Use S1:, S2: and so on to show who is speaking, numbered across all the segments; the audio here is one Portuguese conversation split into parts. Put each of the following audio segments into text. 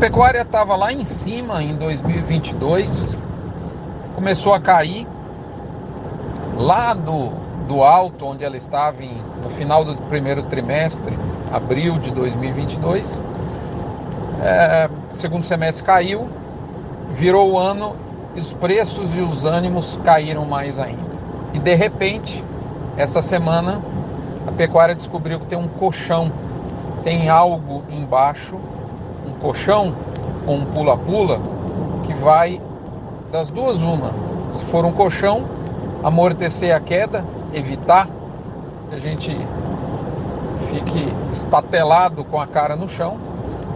S1: pecuária estava lá em cima em 2022, começou a cair lá do, do alto onde ela estava em, no final do primeiro trimestre, abril de 2022. É, segundo semestre caiu, virou o ano os preços e os ânimos caíram mais ainda. E de repente, essa semana, a pecuária descobriu que tem um colchão, tem algo embaixo, colchão ou um pula-pula, que vai das duas uma. Se for um colchão, amortecer a queda, evitar que a gente fique estatelado com a cara no chão.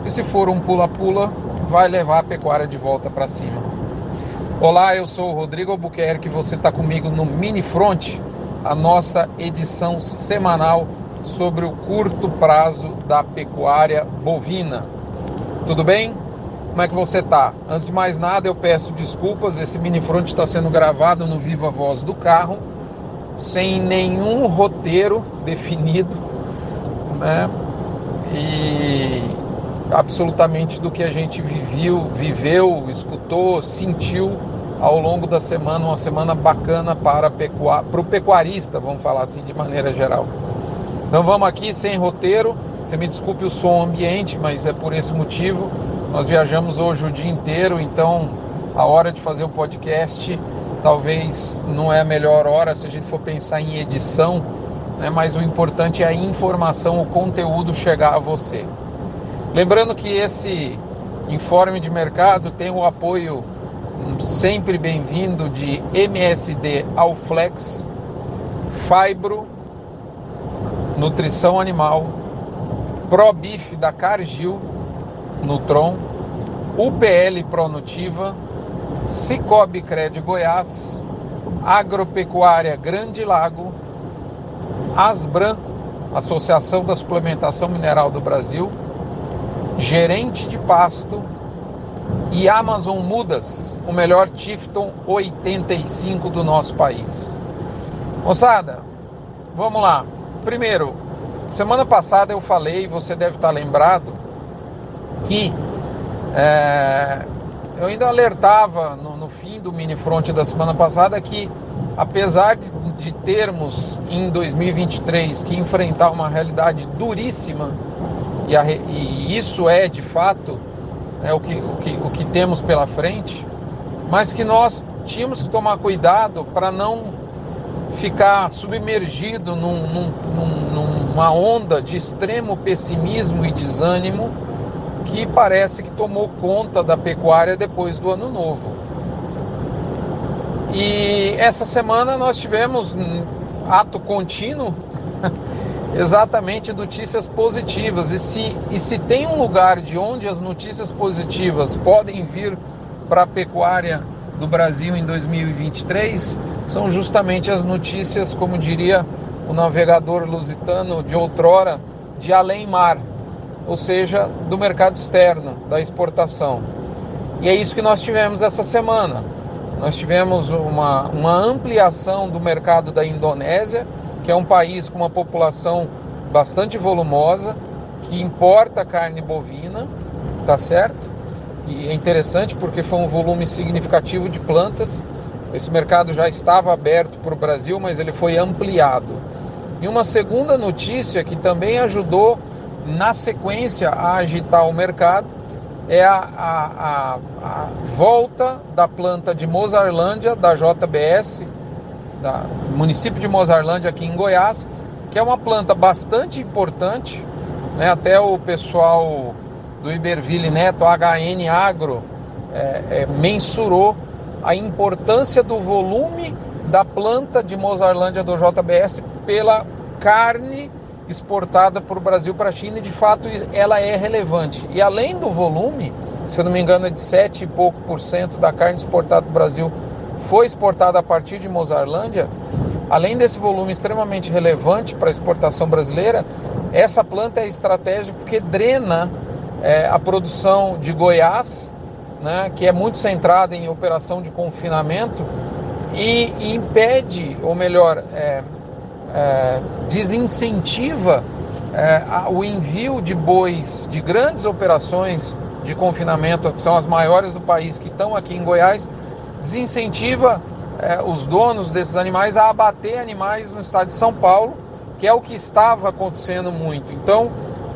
S1: E se for um pula-pula, vai levar a pecuária de volta para cima. Olá, eu sou o Rodrigo Albuquerque, você está comigo no Mini Front, a nossa edição semanal sobre o curto prazo da pecuária bovina. Tudo bem? Como é que você está? Antes de mais nada, eu peço desculpas, esse Mini Front está sendo gravado no Viva Voz do carro, sem nenhum roteiro definido, né? E absolutamente do que a gente viveu, viveu, escutou, sentiu ao longo da semana, uma semana bacana para, pecuar, o pecuarista, vamos falar assim de maneira geral. Então vamos aqui sem roteiro. Você me desculpe o som ambiente, mas é por esse motivo. Nós viajamos hoje o dia inteiro, então a hora de fazer o podcast talvez não é a melhor hora se a gente for pensar em edição, né? mas o importante é a informação, o conteúdo chegar a você. Lembrando que esse informe de mercado tem o apoio sempre bem-vindo de MSD Alflex, Fibro, Nutrição Animal, ProBif da Cargill, Nutron, UPL Pronutiva, Cicobi Cred Goiás, Agropecuária Grande Lago, Asbran, Associação da Suplementação Mineral do Brasil, gerente de pasto e Amazon Mudas, o melhor Tifton 85 do nosso país. Moçada, vamos lá. Primeiro, semana passada eu falei, você deve estar lembrado, que é, eu ainda alertava no, no, fim do mini front da semana passada que, apesar de, de termos em 2023 que enfrentar uma realidade duríssima e, a, e isso é de fato é o, que, o, que, o que temos pela frente, mas que nós tínhamos que tomar cuidado para não ficar submergido num, num, numa onda de extremo pessimismo e desânimo que parece que tomou conta da pecuária depois do ano novo. E essa semana nós tivemos ato contínuo exatamente notícias positivas. E se, e se tem um lugar de onde as notícias positivas podem vir para a pecuária do Brasil em 2023, são justamente as notícias, como diria o navegador lusitano de outrora, de além-mar, ou seja, do mercado externo, da exportação. E é isso que nós tivemos essa semana. Nós tivemos uma, uma ampliação do mercado da Indonésia, que é um país com uma população bastante volumosa, que importa carne bovina, tá certo? E é interessante porque foi um volume significativo de plantas. Esse mercado já estava aberto para o Brasil, mas ele foi ampliado. E uma segunda notícia que também ajudou na sequência a agitar o mercado é a, a, a, a volta da planta de Mozarlândia, da JBS, da município de Mozarlândia, aqui em Goiás, que é uma planta bastante importante, né? até o pessoal do Iberville Neto, HN Agro, é, é, mensurou a importância do volume da planta de Mozarlândia do JBS pela carne exportada para o Brasil para a China e de fato ela é relevante. E além do volume, se eu não me engano é de 7 e pouco por cento da carne exportada do Brasil foi exportada a partir de Mozarlândia, além desse volume extremamente relevante para a exportação brasileira, essa planta é estratégica porque drena é, a produção de Goiás, né, que é muito centrada em operação de confinamento, e, e impede, ou melhor, é, é, desincentiva é, o envio de bois de grandes operações de confinamento, que são as maiores do país, que estão aqui em Goiás, desincentiva é, os donos desses animais a abater animais no estado de São Paulo, que é o que estava acontecendo muito. Então,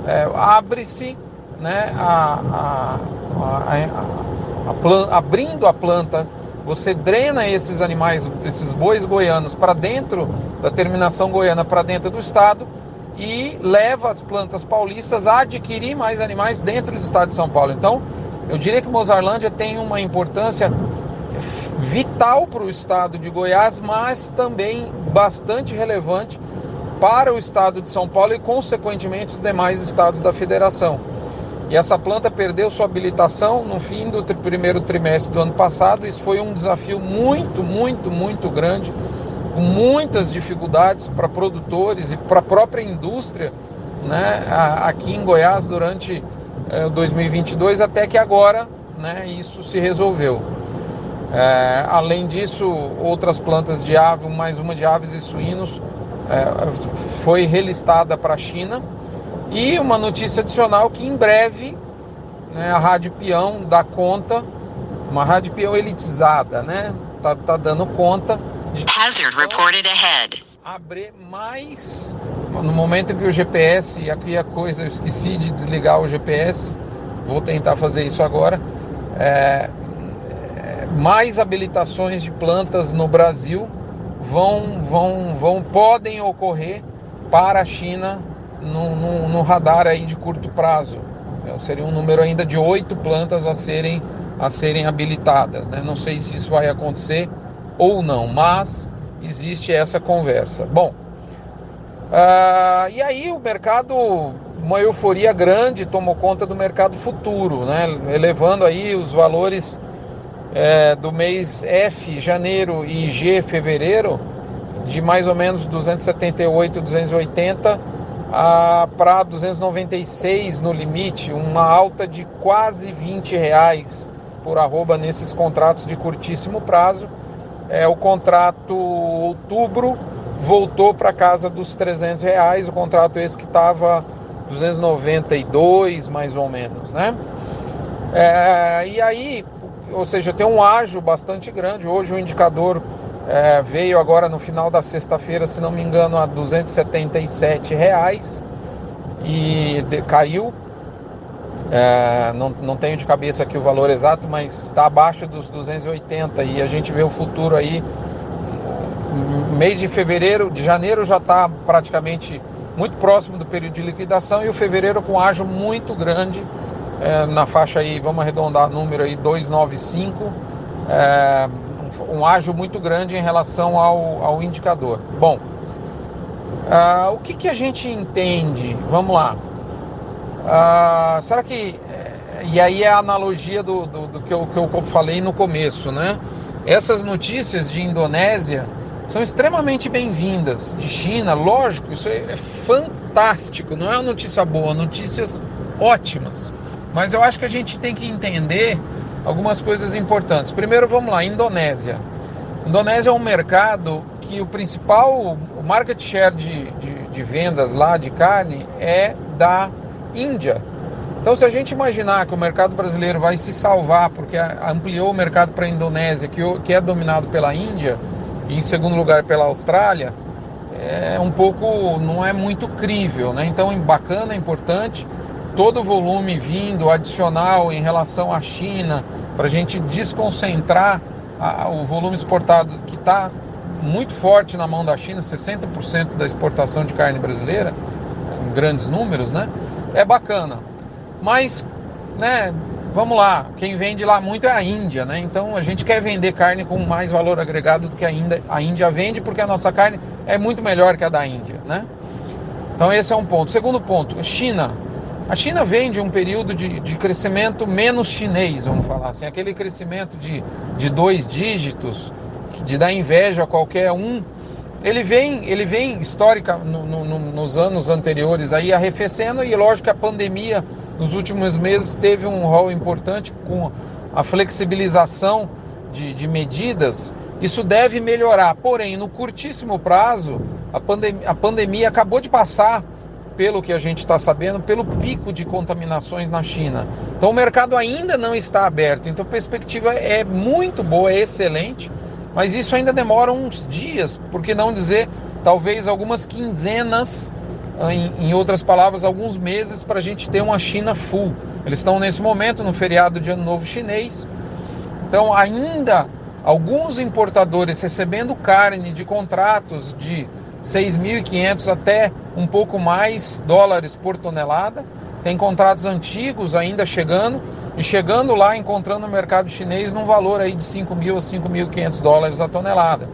S1: é, abre-se, né, a, a, a, a abrindo a planta, você drena esses animais, esses bois goianos, para dentro da terminação goiana, para dentro do estado e leva as plantas paulistas a adquirir mais animais dentro do estado de São Paulo. Então, eu diria que Mozarlândia tem uma importância vital para o estado de Goiás, mas também bastante relevante para o estado de São Paulo e, consequentemente, os demais estados da federação. E essa planta perdeu sua habilitação no fim do primeiro trimestre do ano passado. Isso foi um desafio muito, muito, muito grande com muitas dificuldades para produtores e para a própria indústria né, aqui em Goiás durante 2022, eh, até que agora né, isso se resolveu. É, além disso, outras plantas de ave, mais uma de aves e suínos, é, foi relistada para a China. E uma notícia adicional que em breve né, a Rádio Peão dá conta, uma Rádio Peão elitizada, né? Tá, tá dando conta Hazard reported ahead. Abrir mais. No momento que o GPS, e aqui a coisa, eu esqueci de desligar o GPS, vou tentar fazer isso agora. É, é, mais habilitações de plantas no Brasil vão, vão, vão podem ocorrer para a China no, no, no radar aí de curto prazo. É, seria um número ainda de oito plantas a serem, a serem habilitadas. Né? Não sei se isso vai acontecer ou não, mas existe essa conversa. Bom, uh, e aí o mercado, uma euforia grande tomou conta do mercado futuro, né? elevando aí os valores é, do mês F, janeiro, e G, fevereiro, de mais ou menos 278, 280 para 296 no limite, uma alta de quase 20 reais por arroba nesses contratos de curtíssimo prazo é, o contrato outubro voltou para casa dos 300 reais, o contrato esse que estava 292 mais ou menos, né? É, e aí, ou seja, tem um ágio bastante grande. Hoje o indicador é, veio agora no final da sexta-feira, se não me engano, a 277 reais. E de, caiu. É, não, não tenho de cabeça aqui o valor exato, mas está abaixo dos 280 e a gente vê o futuro aí. Mês de fevereiro, de janeiro já está praticamente muito próximo do período de liquidação e o fevereiro com ágio muito grande é, na faixa aí, vamos arredondar o número aí 295, é, um, ágio muito grande em relação ao, ao indicador. Bom, uh, o que, que a gente entende? Vamos lá. Ah, será que. Eh, e aí é a analogia do, do, do que, eu, que eu falei no começo, né? Essas notícias de Indonésia são extremamente bem-vindas. De China, lógico, isso é, é fantástico. Não é uma notícia boa, notícias ótimas. Mas eu acho que a gente tem que entender algumas coisas importantes. Primeiro, vamos lá, Indonésia. Indonésia é um mercado que o principal o market share de, de, de vendas lá de carne é da Índia. Então, se a gente imaginar que o mercado brasileiro vai se salvar porque ampliou o mercado para a Indonésia, que é dominado pela Índia, e em segundo lugar pela Austrália, é um pouco, não é muito crível, né? Então, bacana, importante, todo o volume vindo adicional em relação à China, para a gente desconcentrar a, o volume exportado que está muito forte na mão da China, 60% da exportação de carne brasileira, em grandes números, né? é bacana. Mas, né, vamos lá, quem vende lá muito é a Índia, né? Então a gente quer vender carne com mais valor agregado do que a Índia, a Índia vende, porque a nossa carne é muito melhor que a da Índia, né? Então esse é um ponto. Segundo ponto, China. A China vem de um período de, de crescimento menos chinês, vamos falar assim, aquele crescimento de, de dois dígitos, de dar inveja a qualquer um ele vem, ele vem histórica no, no, nos anos anteriores aí arrefecendo e lógico que a pandemia nos últimos meses teve um rol importante com a flexibilização de, de medidas. Isso deve melhorar, porém no curtíssimo prazo a, pandem a pandemia acabou de passar pelo que a gente está sabendo, pelo pico de contaminações na China. Então o mercado ainda não está aberto. Então a perspectiva é muito boa, é excelente, mas isso ainda demora uns dias, por que não dizer talvez algumas quinzenas, em, em outras palavras, alguns meses para a gente ter uma China full. Eles estão nesse momento no feriado de Ano Novo Chinês. Então ainda alguns importadores recebendo carne de contratos de 6.500 até um pouco mais dólares por tonelada. Tem contratos antigos ainda chegando e chegando lá encontrando o mercado chinês num valor aí de 5 mil a 5.500 dólares a tonelada.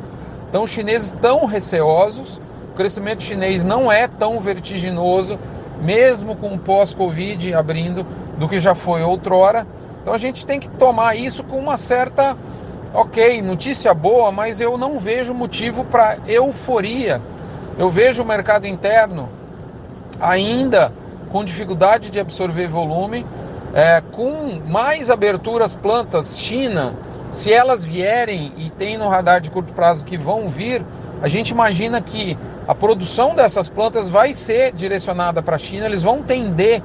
S1: Então os chineses estão receosos, o crescimento chinês não é tão vertiginoso, mesmo com o pós-Covid abrindo, do que já foi outrora. Então a gente tem que tomar isso com uma certa, ok, notícia boa, mas eu não vejo motivo para euforia. Eu vejo o mercado interno ainda com dificuldade de absorver volume, é, com mais aberturas plantas China, se elas vierem e tem no radar de curto prazo que vão vir, a gente imagina que a produção dessas plantas vai ser direcionada para a China, eles vão tender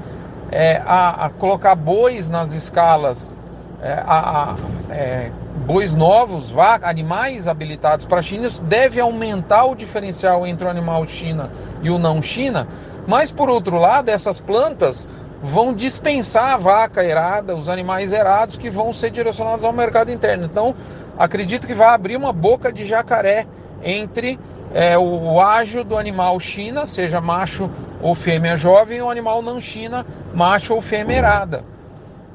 S1: é, a, a, colocar bois nas escalas, é, a, a é, bois novos, animais habilitados para China, deve aumentar o diferencial entre o animal China e o não China, mas por outro lado, essas plantas vão dispensar a vaca erada, os animais erados que vão ser direcionados ao mercado interno. Então, acredito que vai abrir uma boca de jacaré entre é, o ágio do animal China, seja macho ou fêmea jovem, e o animal não China, macho ou fêmea erada.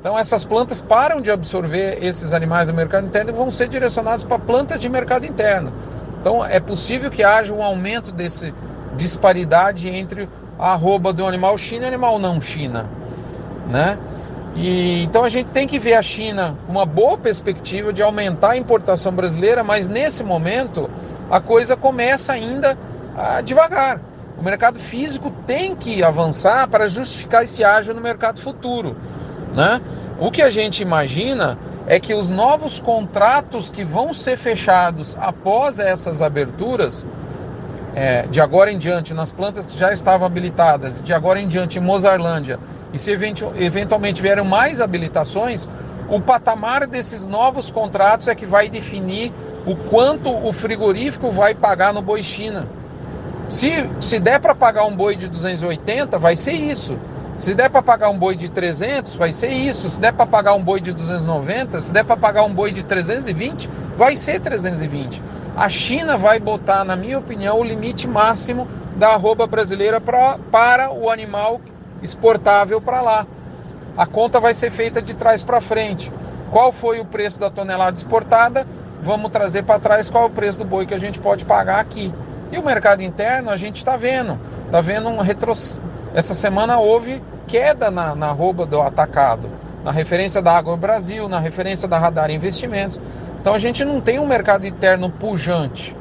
S1: Então essas plantas param de absorver esses animais do mercado interno e vão ser direcionados para plantas de mercado interno. Então é possível que haja um aumento dessa disparidade entre a arroba do animal China e animal não China, né? E, então a gente tem que ver a China uma boa perspectiva de aumentar a importação brasileira, mas nesse momento a coisa começa ainda a devagar. O mercado físico tem que avançar para justificar esse ágio no mercado futuro. Né? O que a gente imagina é que os novos contratos que vão ser fechados após essas aberturas, é, de agora em diante, nas plantas que já estavam habilitadas, de agora em diante em Mozarlândia, e se eventualmente vierem mais habilitações, o patamar desses novos contratos é que vai definir o quanto o frigorífico vai pagar no boi China. Se, se der para pagar um boi de 280, vai ser isso. Se der para pagar um boi de 300, vai ser isso. Se der para pagar um boi de 290, se der para pagar um boi de 320, vai ser 320. A China vai botar, na minha opinião, o limite máximo da arroba brasileira pra, para o animal exportável para lá. A conta vai ser feita de trás para frente. Qual foi o preço da tonelada exportada? Vamos trazer para trás qual é o preço do boi que a gente pode pagar aqui. E o mercado interno a gente está vendo, está vendo um retrocesso. Essa semana houve queda na, na rouba do atacado, na referência da Água Brasil, na referência da Radar Investimentos. Então a gente não tem um mercado interno pujante.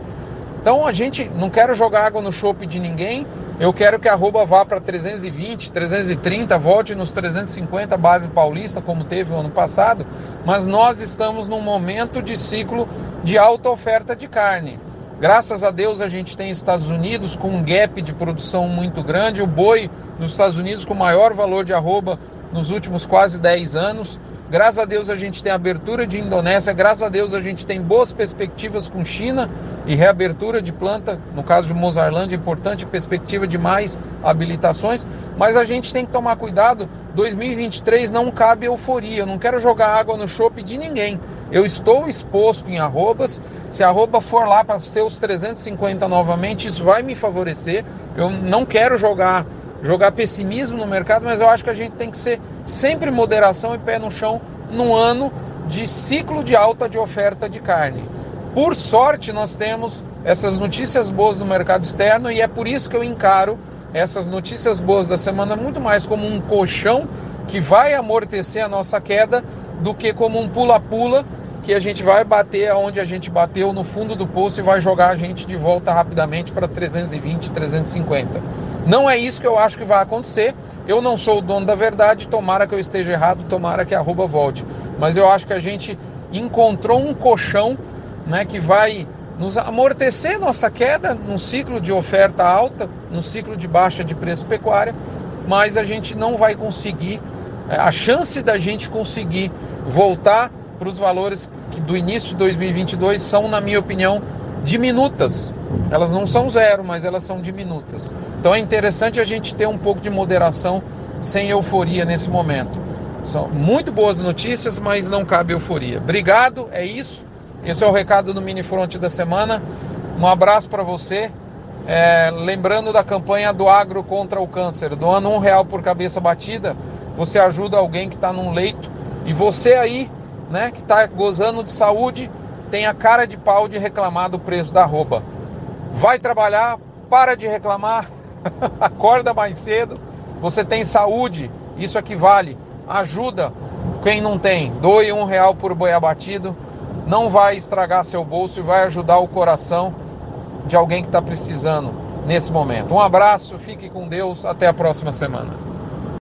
S1: Então a gente não quero jogar água no chope de ninguém. Eu quero que a arroba vá para 320, 330, volte nos 350 base paulista, como teve o ano passado. Mas nós estamos num momento de ciclo de alta oferta de carne. Graças a Deus a gente tem Estados Unidos com um gap de produção muito grande, o boi nos Estados Unidos com maior valor de arroba nos últimos quase 10 anos. Graças a Deus a gente tem abertura de Indonésia, graças a Deus a gente tem boas perspectivas com China e reabertura de planta, no caso de Mozarlândia, importante perspectiva de mais habilitações, mas a gente tem que tomar cuidado, 2023 não cabe euforia, eu não quero jogar água no chope de ninguém. Eu estou exposto em arrobas, se a arroba for lá para seus 350 novamente, isso vai me favorecer. Eu não quero jogar jogar pessimismo no mercado, mas eu acho que a gente tem que ser sempre moderação e pé no chão num ano de ciclo de alta de oferta de carne. Por sorte, nós temos essas notícias boas no mercado externo e é por isso que eu encaro essas notícias boas da semana muito mais como um colchão que vai amortecer a nossa queda do que como um pula-pula que a gente vai bater aonde a gente bateu no fundo do poço e vai jogar a gente de volta rapidamente para 320, 350. Não é isso que eu acho que vai acontecer. Eu não sou o dono da verdade, tomara que eu esteja errado, tomara que a arroba volte. Mas eu acho que a gente encontrou um colchão né, que vai nos amortecer nossa queda num ciclo de oferta alta, num ciclo de baixa de preço pecuária, mas a gente não vai conseguir é, a chance da gente conseguir voltar para os valores que do início de 2022 são, na minha opinião, diminutas. Elas não são zero, mas elas são diminutas. Então é interessante a gente ter um pouco de moderação sem euforia nesse momento. São muito boas notícias, mas não cabe euforia. Obrigado, é isso. Esse é o recado do Mini Front da semana. Um abraço para você. É, lembrando da campanha do Agro contra o Câncer, doando um real por cabeça batida, você ajuda alguém que está num leito e você aí, né, que está gozando de saúde, tem a cara de pau de reclamar do preço da arroba. Vai trabalhar, para de reclamar, acorda mais cedo. Você tem saúde, isso aqui vale. Ajuda quem não tem. Doe um real por boi abatido. Não vai estragar seu bolso e vai ajudar o coração de alguém que está precisando nesse momento. Um abraço, fique com Deus, até a próxima semana.